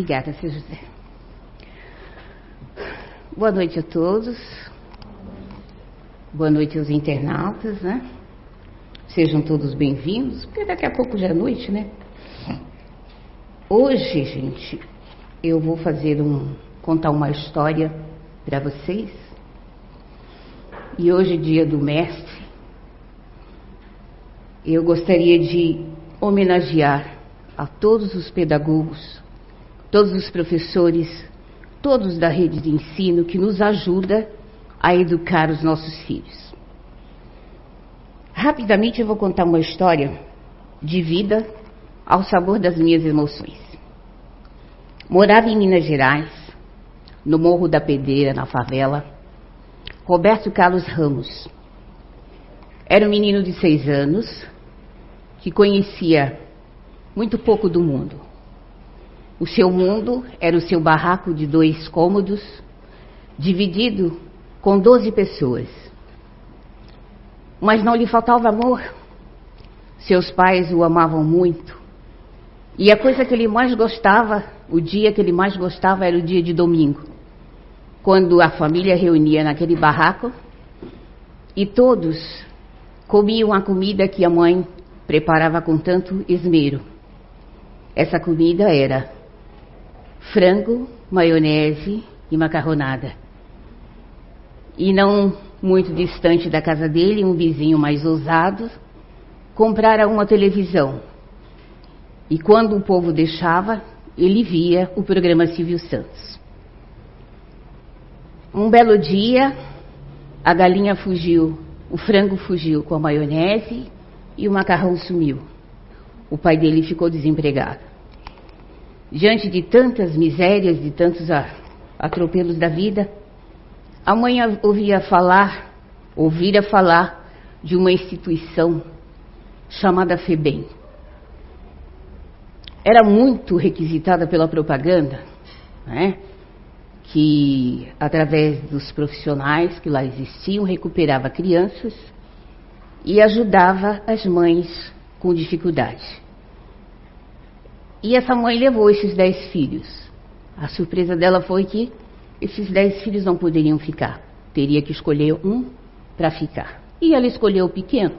Obrigada, seu José. Boa noite a todos. Boa noite aos internautas, né? Sejam todos bem-vindos, porque daqui a pouco já é noite, né? Hoje, gente, eu vou fazer um contar uma história para vocês. E hoje, dia do mestre, eu gostaria de homenagear a todos os pedagogos, todos os professores, todos da rede de ensino que nos ajuda a educar os nossos filhos. Rapidamente eu vou contar uma história de vida ao sabor das minhas emoções. Morava em Minas Gerais, no Morro da Pedreira, na favela, Roberto Carlos Ramos. Era um menino de seis anos que conhecia muito pouco do mundo. O seu mundo era o seu barraco de dois cômodos, dividido com doze pessoas. Mas não lhe faltava amor. Seus pais o amavam muito. E a coisa que ele mais gostava, o dia que ele mais gostava era o dia de domingo, quando a família reunia naquele barraco e todos comiam a comida que a mãe preparava com tanto esmero. Essa comida era frango, maionese e macarronada. E não muito distante da casa dele, um vizinho mais ousado comprara uma televisão. E quando o povo deixava, ele via o programa Silvio Santos. Um belo dia, a galinha fugiu, o frango fugiu com a maionese e o macarrão sumiu. O pai dele ficou desempregado. Diante de tantas misérias, de tantos atropelos da vida, a mãe ouvia falar, ouvira falar de uma instituição chamada FEBEM. Era muito requisitada pela propaganda, né? que através dos profissionais que lá existiam recuperava crianças e ajudava as mães com dificuldade. E essa mãe levou esses dez filhos. A surpresa dela foi que esses dez filhos não poderiam ficar. Teria que escolher um para ficar. E ela escolheu o pequeno,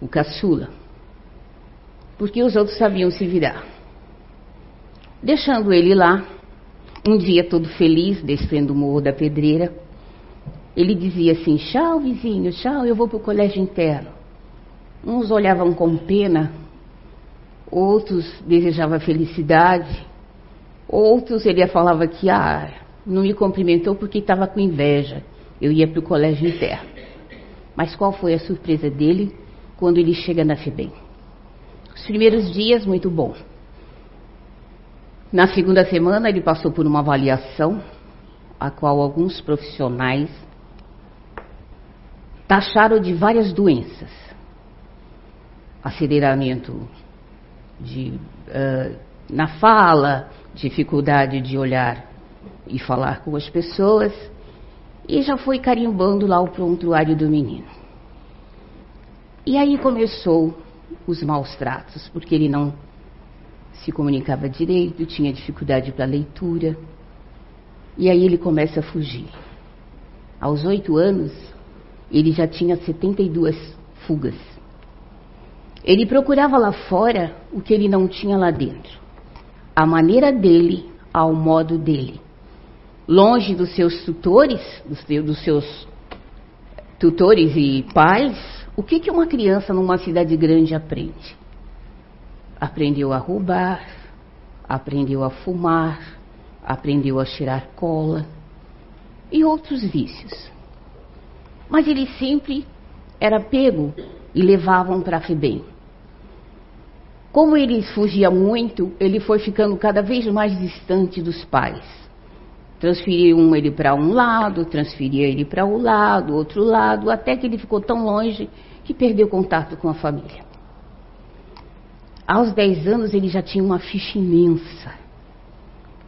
o caçula, porque os outros sabiam se virar. Deixando ele lá, um dia todo feliz, descendo o morro da pedreira, ele dizia assim: Tchau, vizinho, tchau, eu vou para o colégio interno. Uns olhavam com pena, outros desejavam felicidade, outros ele falava que ah, não me cumprimentou porque estava com inveja. Eu ia para o colégio interno. Mas qual foi a surpresa dele quando ele chega na FEBEM? Os primeiros dias, muito bom. Na segunda semana, ele passou por uma avaliação, a qual alguns profissionais taxaram de várias doenças. Aceleramento de, uh, na fala, dificuldade de olhar e falar com as pessoas, e já foi carimbando lá o prontuário do menino. E aí começou os maus tratos, porque ele não se comunicava direito, tinha dificuldade para leitura. E aí ele começa a fugir. Aos oito anos, ele já tinha 72 fugas. Ele procurava lá fora o que ele não tinha lá dentro. A maneira dele, ao modo dele. Longe dos seus tutores, dos seus tutores e pais, o que, que uma criança numa cidade grande aprende? Aprendeu a roubar, aprendeu a fumar, aprendeu a cheirar cola e outros vícios. Mas ele sempre era pego e levavam para a FEBEM. Como ele fugia muito, ele foi ficando cada vez mais distante dos pais. Transferiam ele para um lado, transferia ele para o um lado, outro lado, até que ele ficou tão longe que perdeu contato com a família. Aos 10 anos ele já tinha uma ficha imensa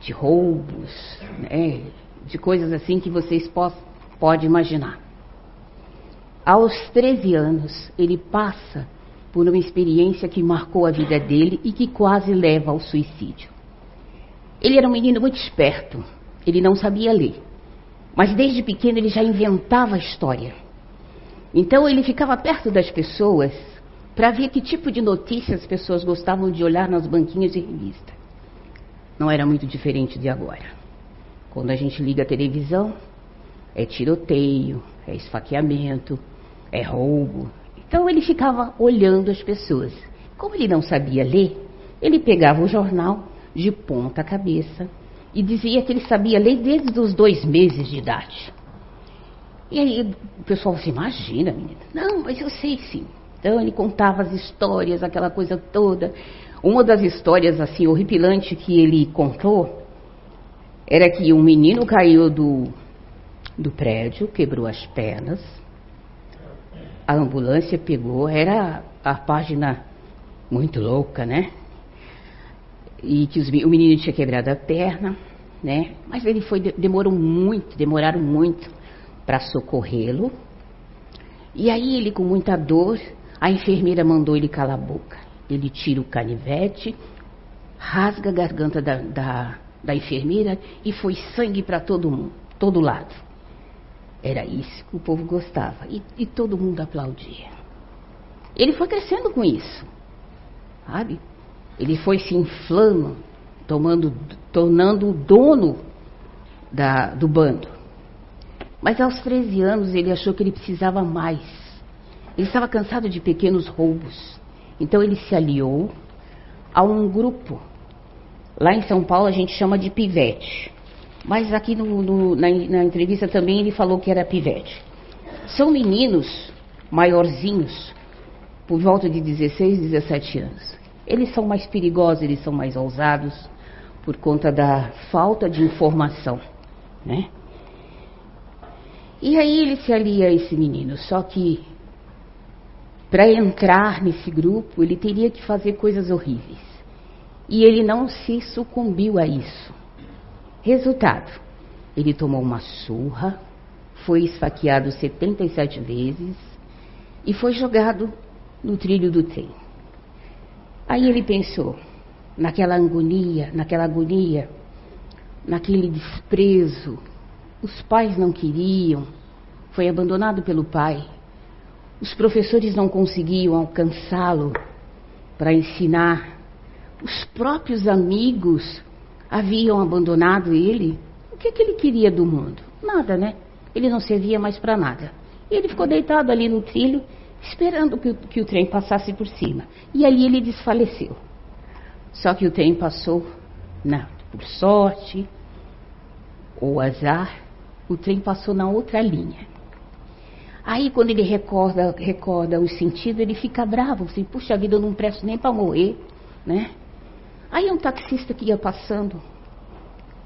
de roubos, né, de coisas assim que vocês podem imaginar. Aos 13 anos ele passa por uma experiência que marcou a vida dele e que quase leva ao suicídio. Ele era um menino muito esperto. Ele não sabia ler. Mas desde pequeno ele já inventava história. Então ele ficava perto das pessoas para ver que tipo de notícias as pessoas gostavam de olhar nas banquinhas de revista. Não era muito diferente de agora. Quando a gente liga a televisão, é tiroteio, é esfaqueamento, é roubo. Então ele ficava olhando as pessoas. Como ele não sabia ler, ele pegava o jornal de ponta cabeça e dizia que ele sabia ler desde os dois meses de idade. E aí o pessoal se imagina, menina. Não, mas eu sei sim. Então ele contava as histórias, aquela coisa toda. Uma das histórias assim horripilante que ele contou era que um menino caiu do, do prédio, quebrou as pernas. A ambulância pegou, era a página muito louca, né? E que os, o menino tinha quebrado a perna, né? Mas ele foi, demorou muito, demoraram muito para socorrê-lo. E aí ele com muita dor, a enfermeira mandou ele calar a boca. Ele tira o canivete, rasga a garganta da, da, da enfermeira e foi sangue para todo mundo, todo lado. Era isso que o povo gostava e, e todo mundo aplaudia. Ele foi crescendo com isso, sabe? Ele foi se inflando, tomando, tornando o dono da, do bando. Mas aos 13 anos ele achou que ele precisava mais. Ele estava cansado de pequenos roubos. Então ele se aliou a um grupo. Lá em São Paulo a gente chama de pivete. Mas aqui no, no, na, na entrevista também ele falou que era pivete. São meninos maiorzinhos, por volta de 16, 17 anos. Eles são mais perigosos, eles são mais ousados por conta da falta de informação, né? E aí ele se alia a esse menino, só que para entrar nesse grupo ele teria que fazer coisas horríveis. E ele não se sucumbiu a isso. Resultado: ele tomou uma surra, foi esfaqueado 77 vezes e foi jogado no trilho do trem. Aí ele pensou, naquela agonia, naquela agonia, naquele desprezo, os pais não queriam, foi abandonado pelo pai. Os professores não conseguiam alcançá-lo para ensinar. Os próprios amigos haviam abandonado ele. O que, que ele queria do mundo? Nada, né? Ele não servia mais para nada. E ele ficou deitado ali no trilho, esperando que, que o trem passasse por cima. E ali ele desfaleceu. Só que o trem passou, não, por sorte ou azar, o trem passou na outra linha. Aí quando ele recorda, recorda os sentidos, ele fica bravo, assim, puxa vida, eu não presto nem para morrer, né? Aí um taxista que ia passando,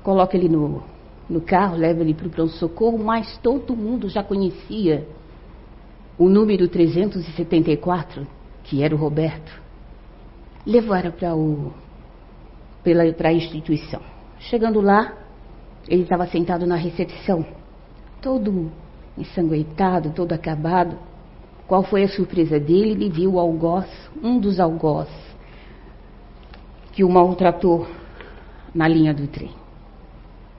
coloca ele no, no carro, leva ele para o pronto-socorro, mas todo mundo já conhecia o número 374, que era o Roberto. Levaram para o para a instituição. Chegando lá, ele estava sentado na recepção, todo ensanguentado, todo acabado. Qual foi a surpresa dele? Ele viu o algoz, um dos algoz, que o maltratou na linha do trem.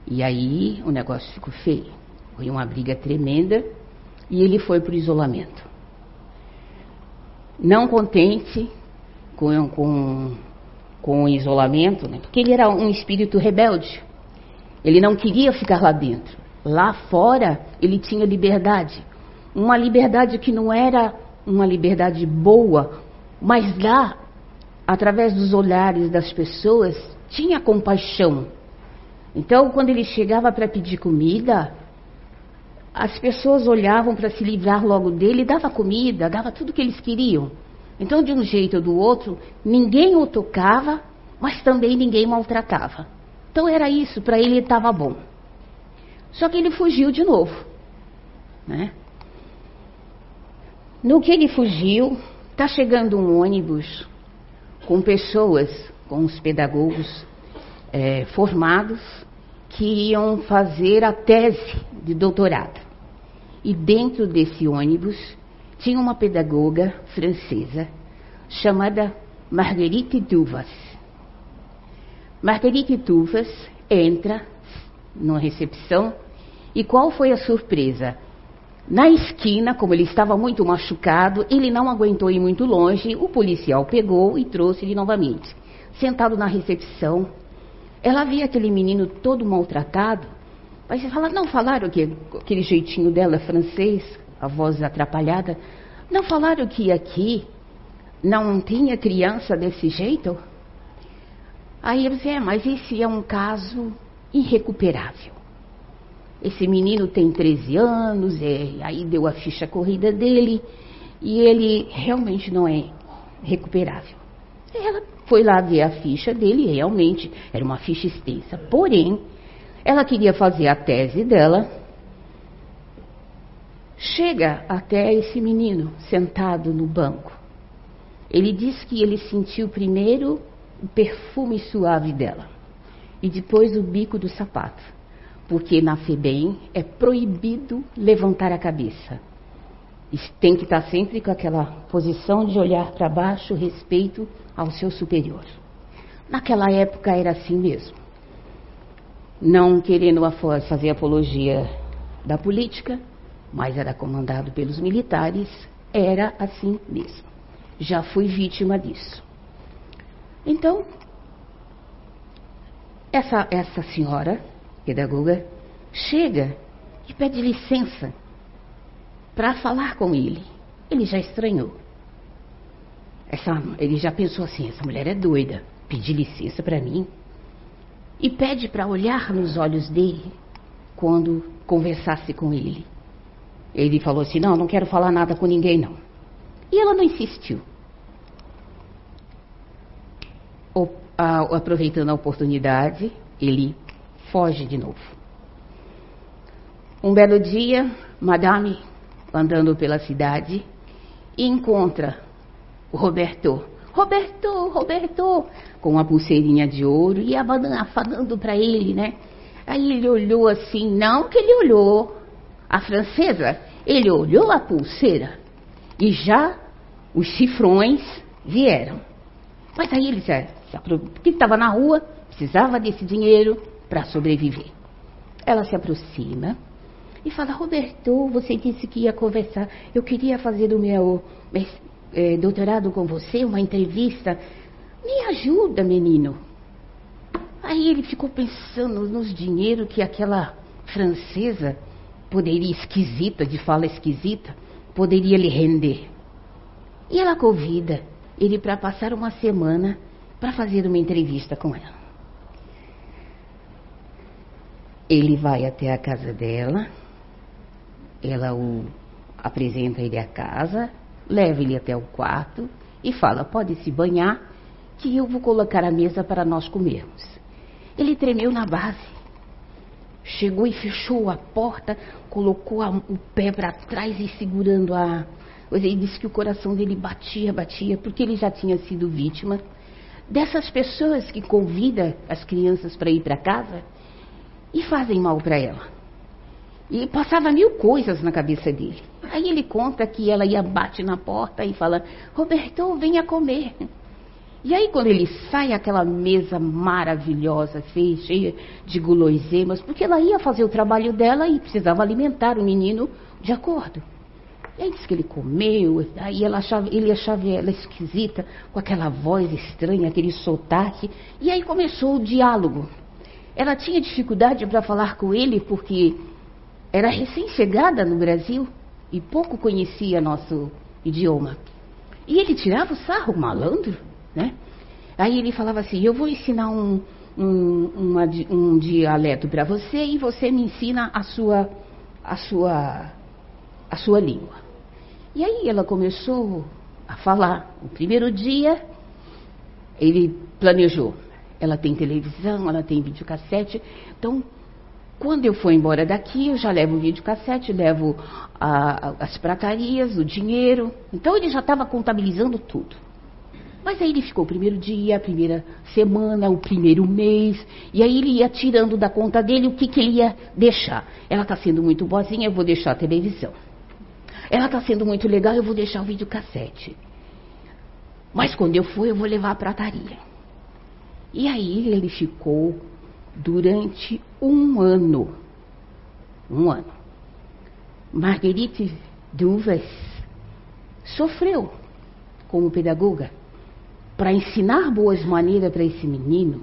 E aí o negócio ficou feio. Foi uma briga tremenda e ele foi para o isolamento. Não contente com, com, com o isolamento, né? porque ele era um espírito rebelde. Ele não queria ficar lá dentro. Lá fora, ele tinha liberdade. Uma liberdade que não era uma liberdade boa, mas lá, através dos olhares das pessoas, tinha compaixão. Então, quando ele chegava para pedir comida, as pessoas olhavam para se livrar logo dele, dava comida, dava tudo que eles queriam. Então, de um jeito ou do outro, ninguém o tocava, mas também ninguém maltratava. Então era isso, para ele estava bom. Só que ele fugiu de novo. Né? No que ele fugiu, está chegando um ônibus com pessoas, com os pedagogos é, formados, que iam fazer a tese de doutorado. E dentro desse ônibus tinha uma pedagoga francesa chamada Marguerite Duvas. Marguerite Tufas entra na recepção e qual foi a surpresa? Na esquina, como ele estava muito machucado, ele não aguentou ir muito longe, o policial pegou e trouxe ele novamente. Sentado na recepção, ela via aquele menino todo maltratado, mas fala, não falaram que aquele jeitinho dela francês, a voz atrapalhada, não falaram que aqui não tinha criança desse jeito? Aí ele disse, é, mas esse é um caso irrecuperável. Esse menino tem 13 anos, é, aí deu a ficha corrida dele, e ele realmente não é recuperável. Ela foi lá ver a ficha dele, realmente era uma ficha extensa. Porém, ela queria fazer a tese dela. Chega até esse menino sentado no banco. Ele diz que ele sentiu primeiro o perfume suave dela e depois o bico do sapato, porque na FEBEM é proibido levantar a cabeça. Tem que estar sempre com aquela posição de olhar para baixo, respeito ao seu superior. Naquela época era assim mesmo. Não querendo fazer apologia da política, mas era comandado pelos militares, era assim mesmo já fui vítima disso. Então, essa, essa senhora, pedagoga, chega e pede licença para falar com ele. Ele já estranhou. Essa, ele já pensou assim: essa mulher é doida, pedir licença para mim. E pede para olhar nos olhos dele quando conversasse com ele. Ele falou assim: não, não quero falar nada com ninguém, não. E ela não insistiu. O, a, aproveitando a oportunidade, ele foge de novo. Um belo dia, Madame, andando pela cidade, encontra o Roberto. Roberto, Roberto, com uma pulseirinha de ouro e afadando para ele, né? Aí ele olhou assim, não que ele olhou a francesa, ele olhou a pulseira e já os cifrões vieram. Mas aí ele disse, porque estava na rua, precisava desse dinheiro para sobreviver. Ela se aproxima e fala, Roberto, você disse que ia conversar, eu queria fazer o meu é, doutorado com você, uma entrevista. Me ajuda, menino. Aí ele ficou pensando nos dinheiros que aquela francesa poderia, esquisita, de fala esquisita, poderia lhe render. E ela convida ele para passar uma semana para fazer uma entrevista com ela. Ele vai até a casa dela, ela o apresenta ele à casa, leva ele até o quarto e fala: pode se banhar, que eu vou colocar a mesa para nós comermos. Ele tremeu na base. Chegou e fechou a porta, colocou a, o pé para trás e segurando a, ele disse que o coração dele batia, batia, porque ele já tinha sido vítima dessas pessoas que convidam as crianças para ir para casa e fazem mal para ela. E passava mil coisas na cabeça dele. Aí ele conta que ela ia bate na porta e fala: Roberto, venha comer. E aí quando ele sai aquela mesa maravilhosa, cheia de guloseimas, porque ela ia fazer o trabalho dela e precisava alimentar o menino de acordo. E aí disse que ele comeu, aí ela achava, ele achava ela esquisita, com aquela voz estranha, aquele sotaque. E aí começou o diálogo. Ela tinha dificuldade para falar com ele porque era recém-chegada no Brasil e pouco conhecia nosso idioma. E ele tirava o sarro, malandro, né? Aí ele falava assim: Eu vou ensinar um, um, uma, um dialeto para você e você me ensina a sua, a sua, a sua língua. E aí ela começou a falar. O primeiro dia, ele planejou. Ela tem televisão, ela tem videocassete. Então, quando eu for embora daqui, eu já levo o videocassete, levo a, a, as pratarias, o dinheiro. Então, ele já estava contabilizando tudo. Mas aí ele ficou o primeiro dia, a primeira semana, o primeiro mês, e aí ele ia tirando da conta dele o que, que ele ia deixar. Ela está sendo muito boazinha, eu vou deixar a televisão. Ela está sendo muito legal, eu vou deixar o videocassete. Mas quando eu for, eu vou levar a prataria. E aí ele ficou durante um ano. Um ano. Marguerite Duvas sofreu como pedagoga para ensinar boas maneiras para esse menino,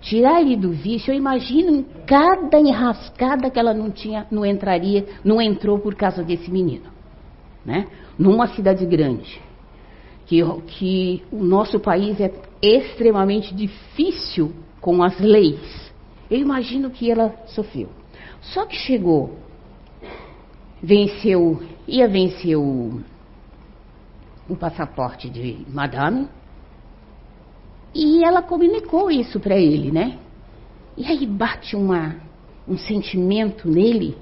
tirar ele do vício. Eu imagino em cada enrascada que ela não tinha, não entraria, não entrou por causa desse menino, né? Numa cidade grande, que, que o nosso país é extremamente difícil com as leis. Eu imagino que ela sofreu. Só que chegou, venceu, ia vencer o, o passaporte de Madame, e ela comunicou isso para ele, né? E aí bate uma, um sentimento nele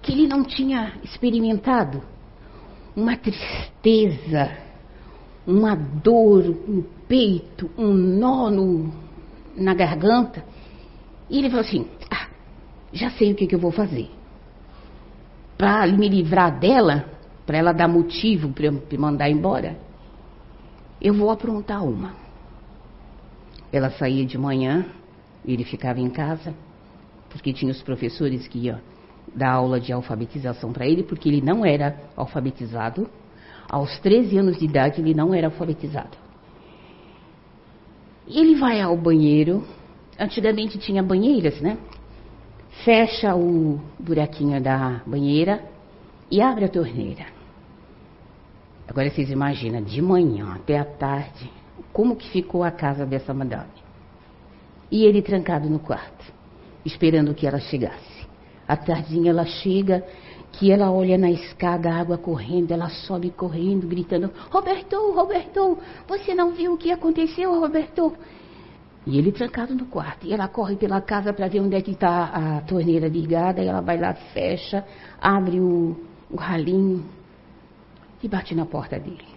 que ele não tinha experimentado. Uma tristeza, uma dor no peito, um nó no, na garganta. E ele falou assim: ah, já sei o que, que eu vou fazer. Para me livrar dela, para ela dar motivo para me mandar embora, eu vou aprontar uma. Ela saía de manhã, ele ficava em casa, porque tinha os professores que iam dar aula de alfabetização para ele, porque ele não era alfabetizado. Aos 13 anos de idade, ele não era alfabetizado. Ele vai ao banheiro. Antigamente tinha banheiras, né? Fecha o buraquinho da banheira e abre a torneira. Agora vocês imaginam, de manhã até a tarde, como que ficou a casa dessa madame. E ele trancado no quarto, esperando que ela chegasse. À tardinha ela chega, que ela olha na escada, água correndo, ela sobe correndo, gritando: Roberto, Roberto, você não viu o que aconteceu, Roberto? E ele trancado no quarto. E ela corre pela casa para ver onde é que está a torneira ligada. E ela vai lá, fecha, abre o, o ralinho e bate na porta dele.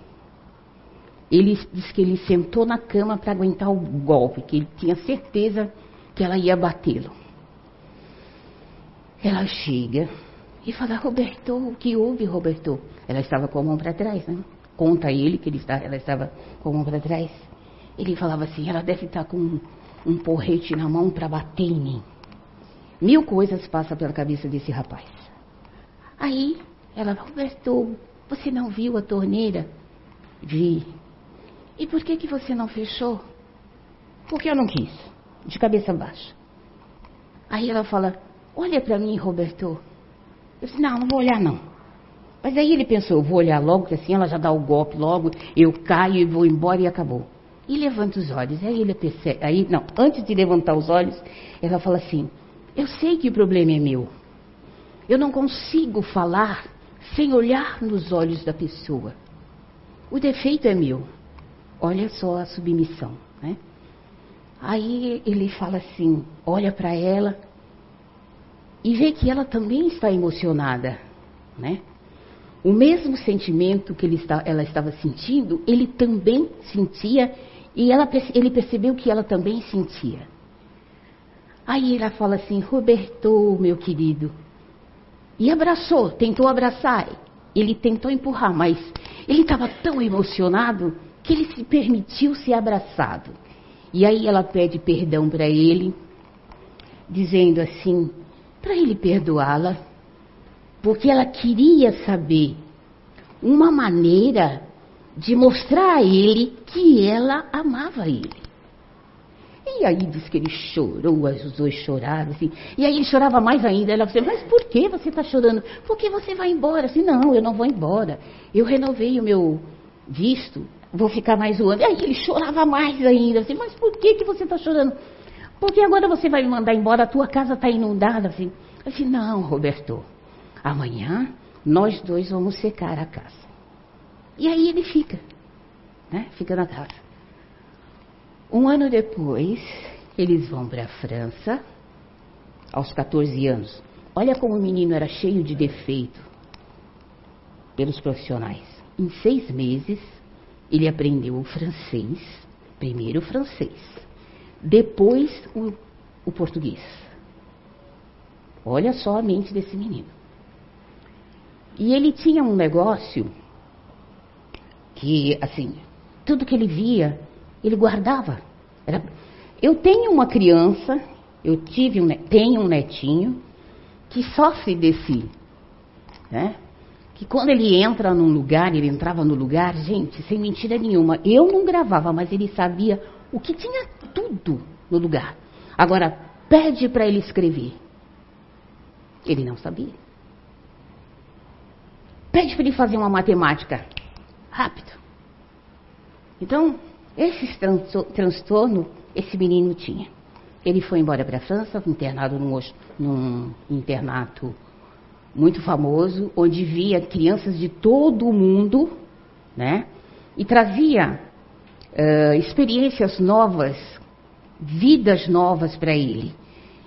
Ele disse que ele sentou na cama para aguentar o golpe, que ele tinha certeza que ela ia batê-lo. Ela chega e fala, Roberto, o que houve, Roberto? Ela estava com a mão para trás, né? Conta ele que ele está, ela estava com a mão para trás. Ele falava assim, ela deve estar com um, um porrete na mão para bater em mim. Mil coisas passam pela cabeça desse rapaz. Aí ela, Roberto, você não viu a torneira? Vi. E por que, que você não fechou? Porque eu não quis, de cabeça baixa. Aí ela fala, olha para mim, Roberto. Eu disse, não, não vou olhar não. Mas aí ele pensou, vou olhar logo, que assim ela já dá o golpe logo, eu caio e vou embora e acabou. E levanta os olhos. Aí ele percebe, aí, não, antes de levantar os olhos, ela fala assim, eu sei que o problema é meu. Eu não consigo falar sem olhar nos olhos da pessoa. O defeito é meu. Olha só a submissão, né? Aí ele fala assim, olha para ela e vê que ela também está emocionada, né? O mesmo sentimento que está, ela estava sentindo, ele também sentia e ela, ele percebeu que ela também sentia. Aí ela fala assim, Roberto, meu querido, e abraçou, tentou abraçar. Ele tentou empurrar, mas ele estava tão emocionado que ele se permitiu ser abraçado. E aí ela pede perdão para ele, dizendo assim, para ele perdoá-la, porque ela queria saber uma maneira de mostrar a ele que ela amava ele. E aí diz que ele chorou, os dois choraram, assim. E aí ele chorava mais ainda. Ela disse, mas por que você está chorando? Porque você vai embora. Assim, não, eu não vou embora. Eu renovei o meu visto vou ficar mais um ano. E aí ele chorava mais ainda, assim, mas por que, que você está chorando? Porque agora você vai me mandar embora, a tua casa está inundada, assim. Eu disse, não, Roberto, amanhã nós dois vamos secar a casa. E aí ele fica, né? Fica na casa. Um ano depois, eles vão para a França, aos 14 anos. Olha como o menino era cheio de defeito pelos profissionais. Em seis meses, ele aprendeu o francês, primeiro o francês, depois o, o português. Olha só a mente desse menino. E ele tinha um negócio que, assim, tudo que ele via, ele guardava. Era, Eu tenho uma criança, eu tive um, tenho um netinho que sofre desse, né? Que quando ele entra num lugar, ele entrava no lugar, gente, sem mentira nenhuma, eu não gravava, mas ele sabia o que tinha tudo no lugar. Agora, pede para ele escrever. Ele não sabia. Pede para ele fazer uma matemática rápido. Então, esse transtorno esse menino tinha. Ele foi embora para a França, internado num, num internato muito famoso, onde via crianças de todo o mundo, né? E trazia uh, experiências novas, vidas novas para ele.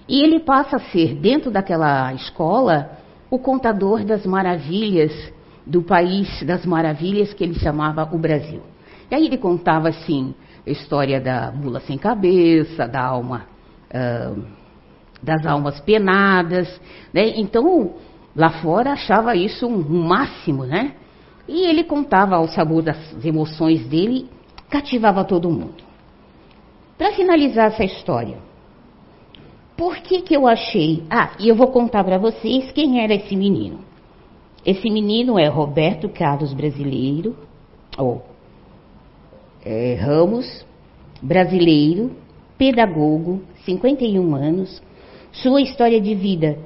E ele passa a ser, dentro daquela escola, o contador das maravilhas do país das maravilhas que ele chamava o Brasil. E aí ele contava assim, a história da mula sem cabeça, da alma, uh, das almas penadas, né? Então, lá fora achava isso um, máximo, né? E ele contava ao sabor das emoções dele, cativava todo mundo. Para finalizar essa história, por que que eu achei? Ah, e eu vou contar para vocês quem era esse menino. Esse menino é Roberto Carlos Brasileiro, ou é, Ramos, brasileiro, pedagogo, 51 anos. Sua história de vida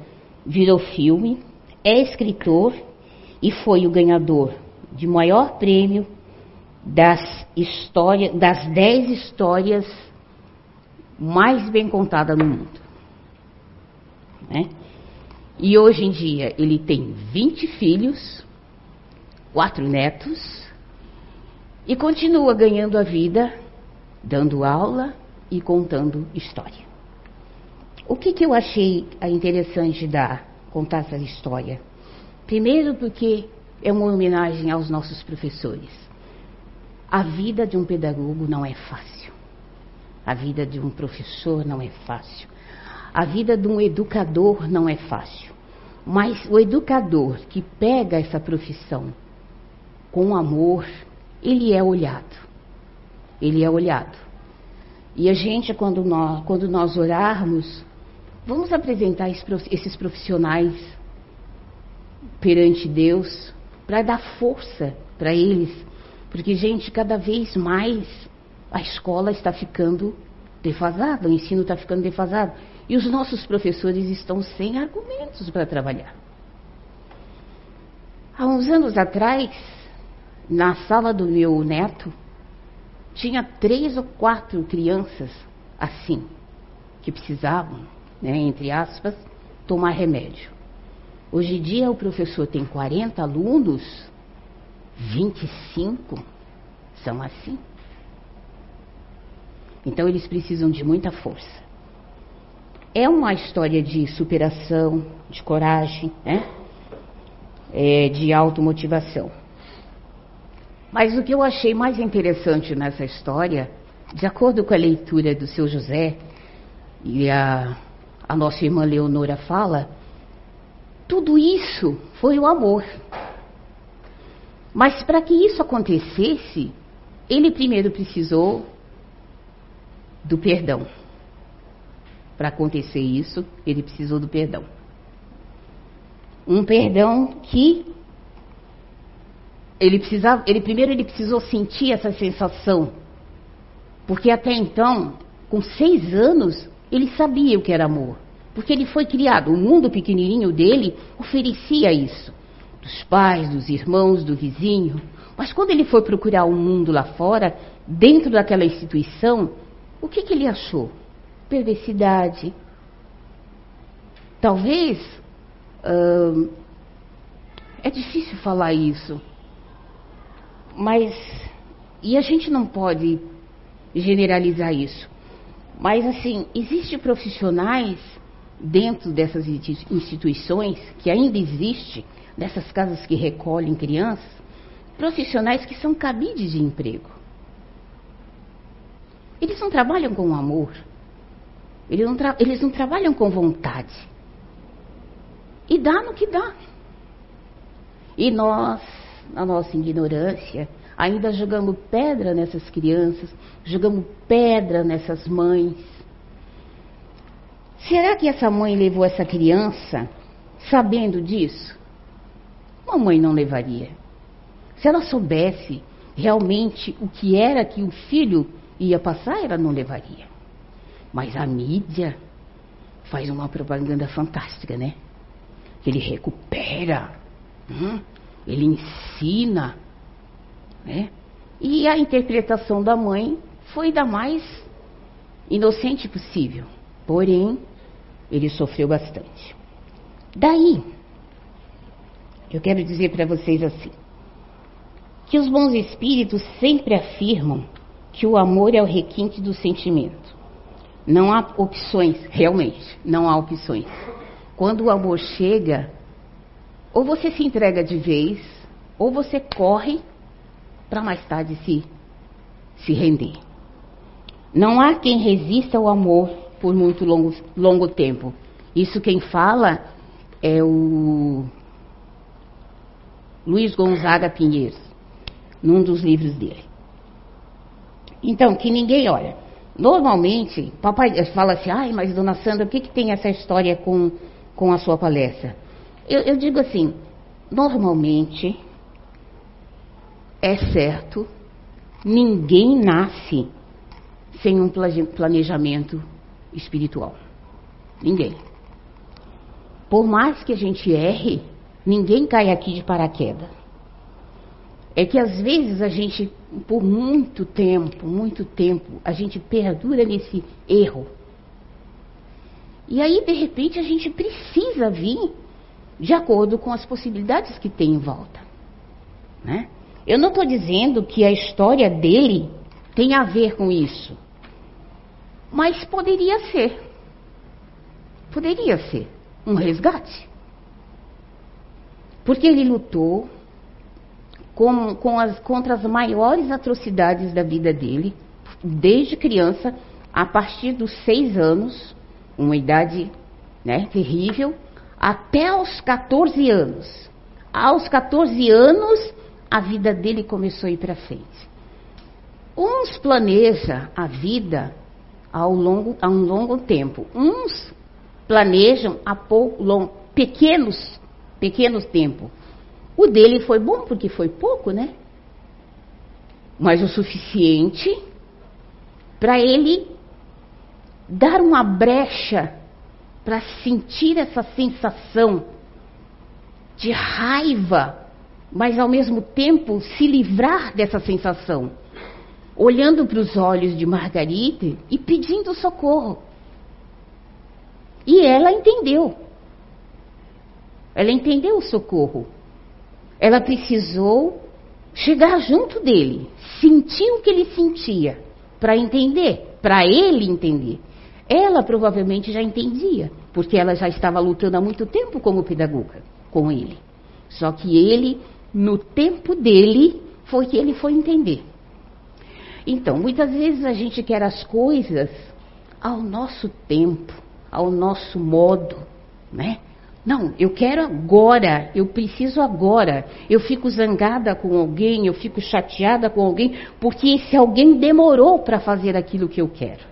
virou filme, é escritor e foi o ganhador de maior prêmio das histórias, das 10 histórias mais bem contadas no mundo. Né? E hoje em dia ele tem 20 filhos, quatro netos, e continua ganhando a vida, dando aula e contando história. O que, que eu achei interessante dar, contar essa história? Primeiro, porque é uma homenagem aos nossos professores. A vida de um pedagogo não é fácil. A vida de um professor não é fácil. A vida de um educador não é fácil. Mas o educador que pega essa profissão com amor, ele é olhado. Ele é olhado. E a gente, quando nós, quando nós orarmos, vamos apresentar esses profissionais perante Deus para dar força para eles. Porque, gente, cada vez mais a escola está ficando defasada, o ensino está ficando defasado. E os nossos professores estão sem argumentos para trabalhar. Há uns anos atrás, na sala do meu neto, tinha três ou quatro crianças assim, que precisavam, né, entre aspas, tomar remédio. Hoje em dia o professor tem 40 alunos, 25 são assim. Então eles precisam de muita força é uma história de superação, de coragem, né? É, de automotivação. Mas o que eu achei mais interessante nessa história, de acordo com a leitura do seu José, e a, a nossa irmã Leonora fala, tudo isso foi o amor. Mas para que isso acontecesse, ele primeiro precisou do perdão. Para acontecer isso, ele precisou do perdão. Um perdão que ele precisava, ele primeiro ele precisou sentir essa sensação, porque até então, com seis anos, ele sabia o que era amor, porque ele foi criado. O mundo pequenininho dele oferecia isso, dos pais, dos irmãos, do vizinho. Mas quando ele foi procurar o um mundo lá fora, dentro daquela instituição, o que, que ele achou? perversidade. Talvez. Hum, é difícil falar isso. Mas. E a gente não pode generalizar isso. Mas, assim, existem profissionais dentro dessas instituições, que ainda existe, dessas casas que recolhem crianças, profissionais que são cabides de emprego. Eles não trabalham com amor. Eles não, eles não trabalham com vontade. E dá no que dá. E nós, na nossa ignorância, ainda jogamos pedra nessas crianças, jogamos pedra nessas mães. Será que essa mãe levou essa criança sabendo disso? Mamãe não levaria. Se ela soubesse realmente o que era que o filho ia passar, ela não levaria. Mas a mídia faz uma propaganda fantástica, né? Ele recupera, hum, ele ensina, né? E a interpretação da mãe foi da mais inocente possível. Porém, ele sofreu bastante. Daí, eu quero dizer para vocês assim: que os bons espíritos sempre afirmam que o amor é o requinte do sentimento. Não há opções, realmente, não há opções. Quando o amor chega, ou você se entrega de vez, ou você corre para mais tarde se, se render. Não há quem resista ao amor por muito longo, longo tempo. Isso quem fala é o Luiz Gonzaga Pinheiros, num dos livros dele. Então, que ninguém olha. Normalmente, papai fala assim, ai, mas dona Sandra, o que, que tem essa história com, com a sua palestra? Eu, eu digo assim, normalmente é certo, ninguém nasce sem um planejamento espiritual. Ninguém. Por mais que a gente erre, ninguém cai aqui de paraquedas. É que às vezes a gente, por muito tempo, muito tempo, a gente perdura nesse erro. E aí, de repente, a gente precisa vir de acordo com as possibilidades que tem em volta. Né? Eu não estou dizendo que a história dele tem a ver com isso. Mas poderia ser. Poderia ser um resgate. Porque ele lutou com, com as, contra as maiores atrocidades da vida dele, desde criança, a partir dos seis anos, uma idade né, terrível, até os 14 anos. Aos 14 anos, a vida dele começou a ir para frente. Uns planejam a vida ao longo, a um longo tempo. Uns planejam a pouco, long, pequenos, pequenos tempo. O dele foi bom porque foi pouco, né? Mas o suficiente para ele dar uma brecha para sentir essa sensação de raiva, mas ao mesmo tempo se livrar dessa sensação olhando para os olhos de Margarida e pedindo socorro. E ela entendeu. Ela entendeu o socorro. Ela precisou chegar junto dele, sentir o que ele sentia, para entender, para ele entender. Ela provavelmente já entendia, porque ela já estava lutando há muito tempo como pedagoga com ele. Só que ele, no tempo dele, foi que ele foi entender. Então, muitas vezes a gente quer as coisas ao nosso tempo, ao nosso modo, né? Não, eu quero agora, eu preciso agora. Eu fico zangada com alguém, eu fico chateada com alguém, porque esse alguém demorou para fazer aquilo que eu quero.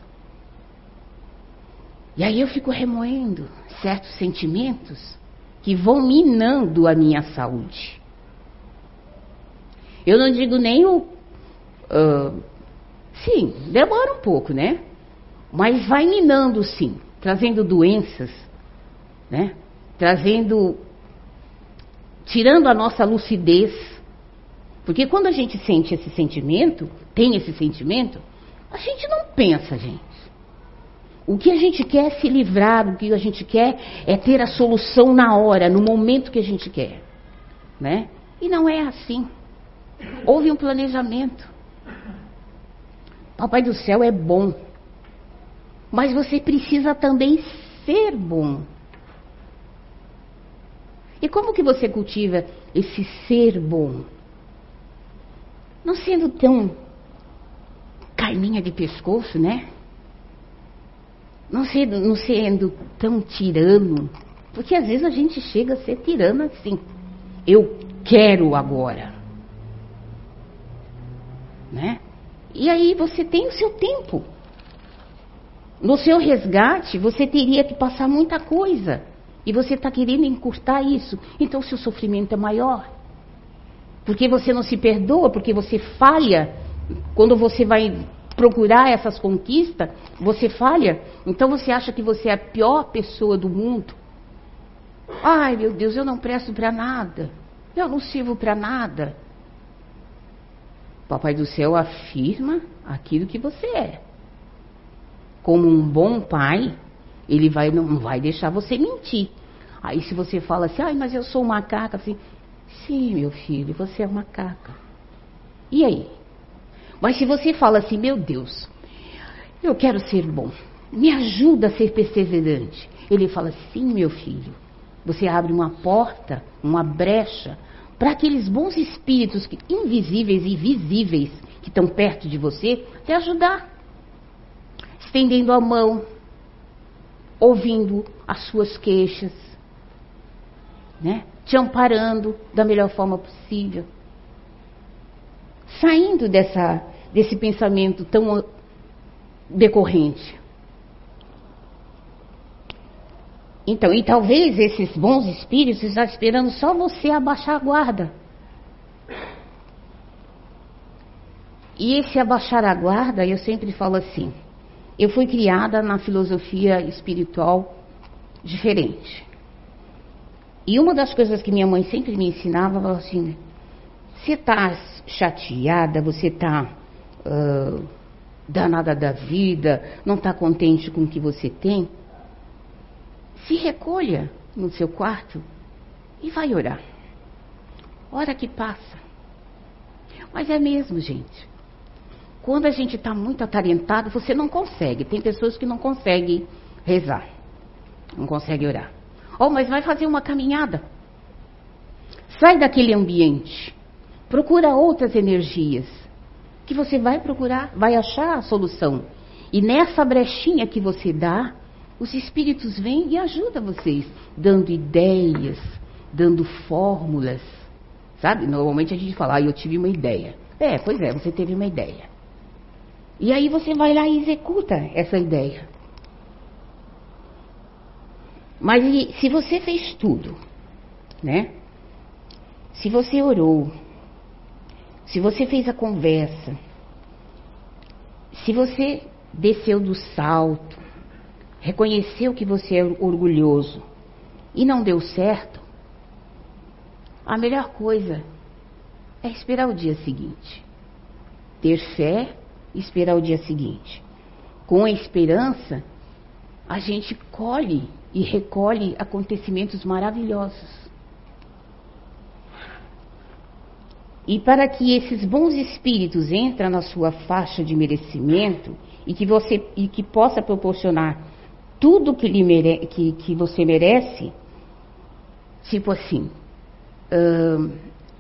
E aí eu fico remoendo certos sentimentos que vão minando a minha saúde. Eu não digo nem o uh, Sim, demora um pouco, né? Mas vai minando sim, trazendo doenças, né? Trazendo tirando a nossa lucidez. Porque quando a gente sente esse sentimento, tem esse sentimento, a gente não pensa, gente. O que a gente quer é se livrar, o que a gente quer é ter a solução na hora, no momento que a gente quer, né? E não é assim. Houve um planejamento. Papai do céu é bom. Mas você precisa também ser bom. E como que você cultiva esse ser bom? Não sendo tão carninha de pescoço, né? Não sendo, não sendo tão tirano. Porque às vezes a gente chega a ser tirano assim. Eu quero agora. Né? E aí você tem o seu tempo. No seu resgate, você teria que passar muita coisa. E você está querendo encurtar isso. Então, o seu sofrimento é maior. Porque você não se perdoa, porque você falha. Quando você vai procurar essas conquistas, você falha. Então, você acha que você é a pior pessoa do mundo. Ai, meu Deus, eu não presto para nada. Eu não sirvo para nada. Papai do céu afirma aquilo que você é. Como um bom pai, ele vai, não vai deixar você mentir. Aí se você fala assim, ai, mas eu sou macaca, assim, sim, meu filho, você é macaca. E aí? Mas se você fala assim, meu Deus, eu quero ser bom, me ajuda a ser perseverante. Ele fala, sim, meu filho, você abre uma porta, uma brecha para aqueles bons espíritos que, invisíveis e visíveis que estão perto de você te ajudar. Estendendo a mão, ouvindo as suas queixas, né? te amparando da melhor forma possível. Saindo dessa, desse pensamento tão decorrente. Então, e talvez esses bons espíritos estejam esperando só você abaixar a guarda. E esse abaixar a guarda, eu sempre falo assim: eu fui criada na filosofia espiritual diferente. E uma das coisas que minha mãe sempre me ensinava era assim: você está chateada, você está uh, danada da vida, não está contente com o que você tem? se recolha no seu quarto e vai orar. Hora que passa. Mas é mesmo, gente. Quando a gente está muito atarentado, você não consegue. Tem pessoas que não conseguem rezar, não conseguem orar. Oh, mas vai fazer uma caminhada. Sai daquele ambiente. Procura outras energias. Que você vai procurar, vai achar a solução. E nessa brechinha que você dá, os espíritos vêm e ajudam vocês, dando ideias, dando fórmulas. Sabe? Normalmente a gente fala, ah, eu tive uma ideia. É, pois é, você teve uma ideia. E aí você vai lá e executa essa ideia. Mas se você fez tudo, né? Se você orou, se você fez a conversa, se você desceu do salto, reconheceu que você é orgulhoso e não deu certo, a melhor coisa é esperar o dia seguinte. Ter fé esperar o dia seguinte. Com a esperança, a gente colhe e recolhe acontecimentos maravilhosos. E para que esses bons espíritos entrem na sua faixa de merecimento e que você e que possa proporcionar tudo que, lhe mere, que, que você merece, tipo assim,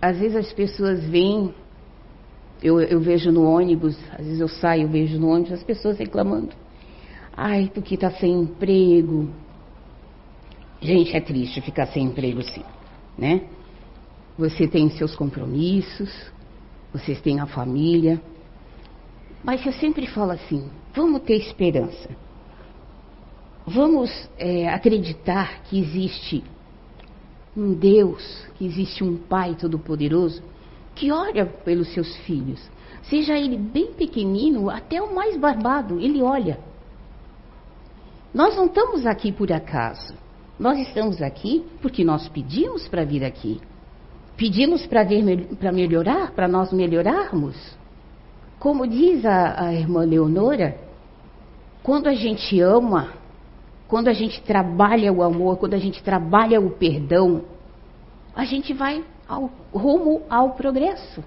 às vezes as pessoas vêm, eu, eu vejo no ônibus, às vezes eu saio, vejo no ônibus as pessoas reclamando. Ai, porque está sem emprego. Gente, é triste ficar sem emprego, sim, né? Você tem seus compromissos, vocês têm a família. Mas eu sempre falo assim: vamos ter esperança. Vamos é, acreditar que existe um Deus, que existe um Pai Todo-Poderoso que olha pelos seus filhos. Seja ele bem pequenino, até o mais barbado, ele olha. Nós não estamos aqui por acaso. Nós estamos aqui porque nós pedimos para vir aqui. Pedimos para melhorar, para nós melhorarmos. Como diz a, a irmã Leonora, quando a gente ama, quando a gente trabalha o amor, quando a gente trabalha o perdão, a gente vai ao, rumo ao progresso.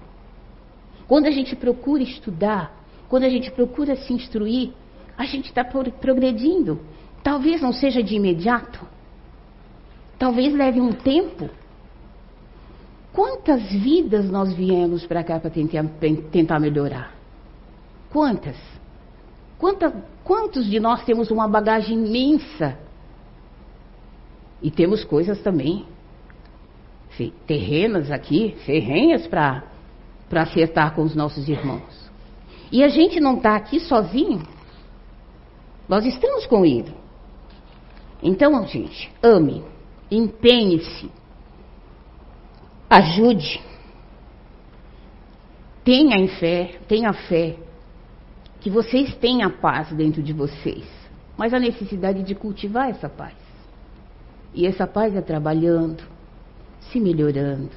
Quando a gente procura estudar, quando a gente procura se instruir, a gente está progredindo. Talvez não seja de imediato, talvez leve um tempo. Quantas vidas nós viemos para cá para tentar, tentar melhorar? Quantas? Quanta, quantos de nós temos uma bagagem imensa? E temos coisas também terrenas aqui, ferrenhas para acertar com os nossos irmãos. E a gente não está aqui sozinho. Nós estamos com Ele. Então, gente, ame, empenhe-se, ajude, tenha fé, tenha fé, que vocês tenham paz dentro de vocês, mas a necessidade de cultivar essa paz. E essa paz é trabalhando, se melhorando,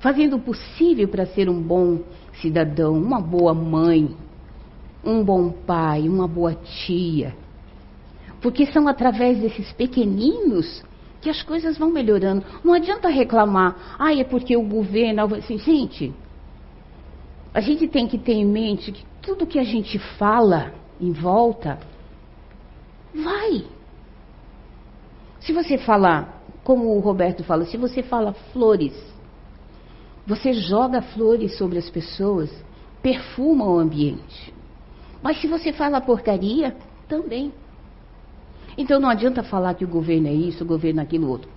fazendo o possível para ser um bom cidadão, uma boa mãe, um bom pai, uma boa tia. Porque são através desses pequeninos que as coisas vão melhorando. Não adianta reclamar, ah, é porque o governo. Assim, gente, a gente tem que ter em mente que tudo que a gente fala em volta vai. Se você falar, como o Roberto fala, se você fala flores, você joga flores sobre as pessoas, perfuma o ambiente. Mas se você fala porcaria, também. Então não adianta falar que o governo é isso, o governo é aquilo outro.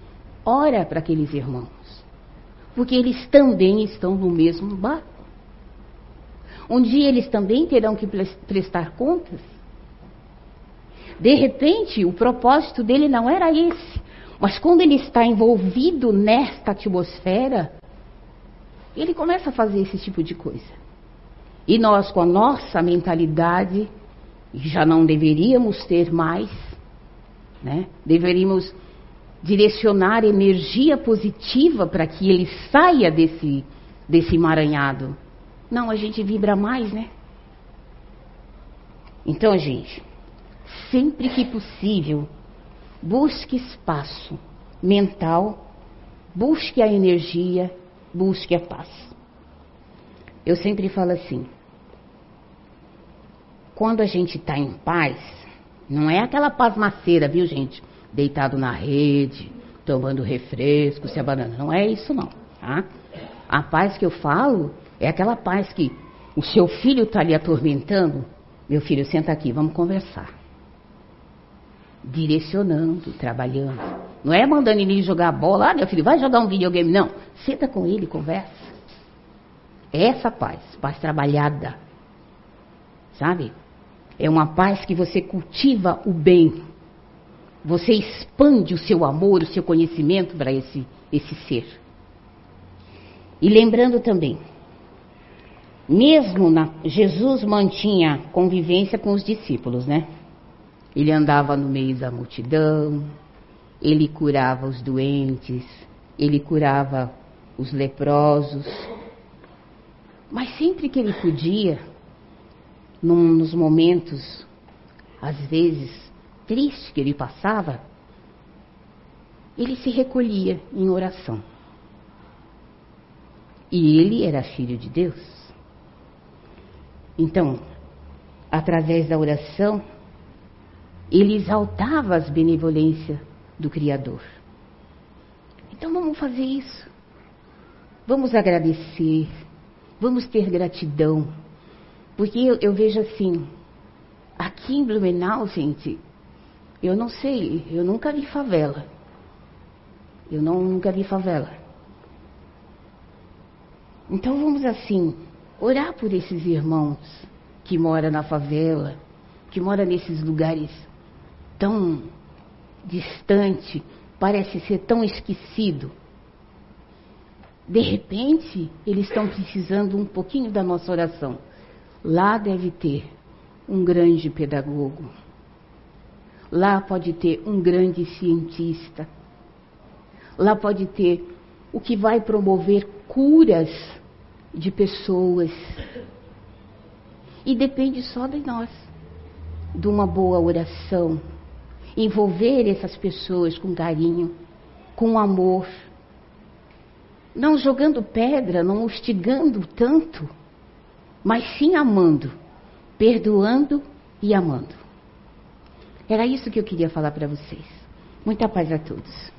Ora para aqueles irmãos. Porque eles também estão no mesmo barco. Um dia eles também terão que prestar contas. De repente, o propósito dele não era esse. Mas quando ele está envolvido nesta atmosfera, ele começa a fazer esse tipo de coisa. E nós, com a nossa mentalidade, já não deveríamos ter mais, né? Deveríamos direcionar energia positiva para que ele saia desse, desse emaranhado. Não, a gente vibra mais, né? Então, gente, sempre que possível, busque espaço mental, busque a energia, busque a paz. Eu sempre falo assim: quando a gente está em paz, não é aquela paz maceira, viu, gente? Deitado na rede, tomando refresco, se abanando. Não é isso, não. Tá? A paz que eu falo é aquela paz que o seu filho está lhe atormentando. Meu filho, senta aqui, vamos conversar. Direcionando, trabalhando. Não é mandando ele jogar bola, ah, meu filho, vai jogar um videogame. Não. Senta com ele, conversa. Essa paz, paz trabalhada, sabe? É uma paz que você cultiva o bem. Você expande o seu amor, o seu conhecimento para esse, esse ser. E lembrando também, mesmo na, Jesus mantinha convivência com os discípulos, né? Ele andava no meio da multidão, ele curava os doentes, ele curava os leprosos, mas sempre que ele podia, num, nos momentos, às vezes, tristes que ele passava, ele se recolhia em oração. E ele era filho de Deus. Então, através da oração, ele exaltava as benevolências do Criador. Então vamos fazer isso. Vamos agradecer, Vamos ter gratidão. Porque eu, eu vejo assim, aqui em Blumenau, gente, eu não sei, eu nunca vi favela. Eu não, nunca vi favela. Então vamos assim, orar por esses irmãos que moram na favela, que moram nesses lugares tão distante, parece ser tão esquecido. De repente, eles estão precisando um pouquinho da nossa oração. Lá deve ter um grande pedagogo. Lá pode ter um grande cientista. Lá pode ter o que vai promover curas de pessoas. E depende só de nós, de uma boa oração, envolver essas pessoas com carinho, com amor não jogando pedra, não hostigando tanto, mas sim amando, perdoando e amando. Era isso que eu queria falar para vocês. Muita paz a todos.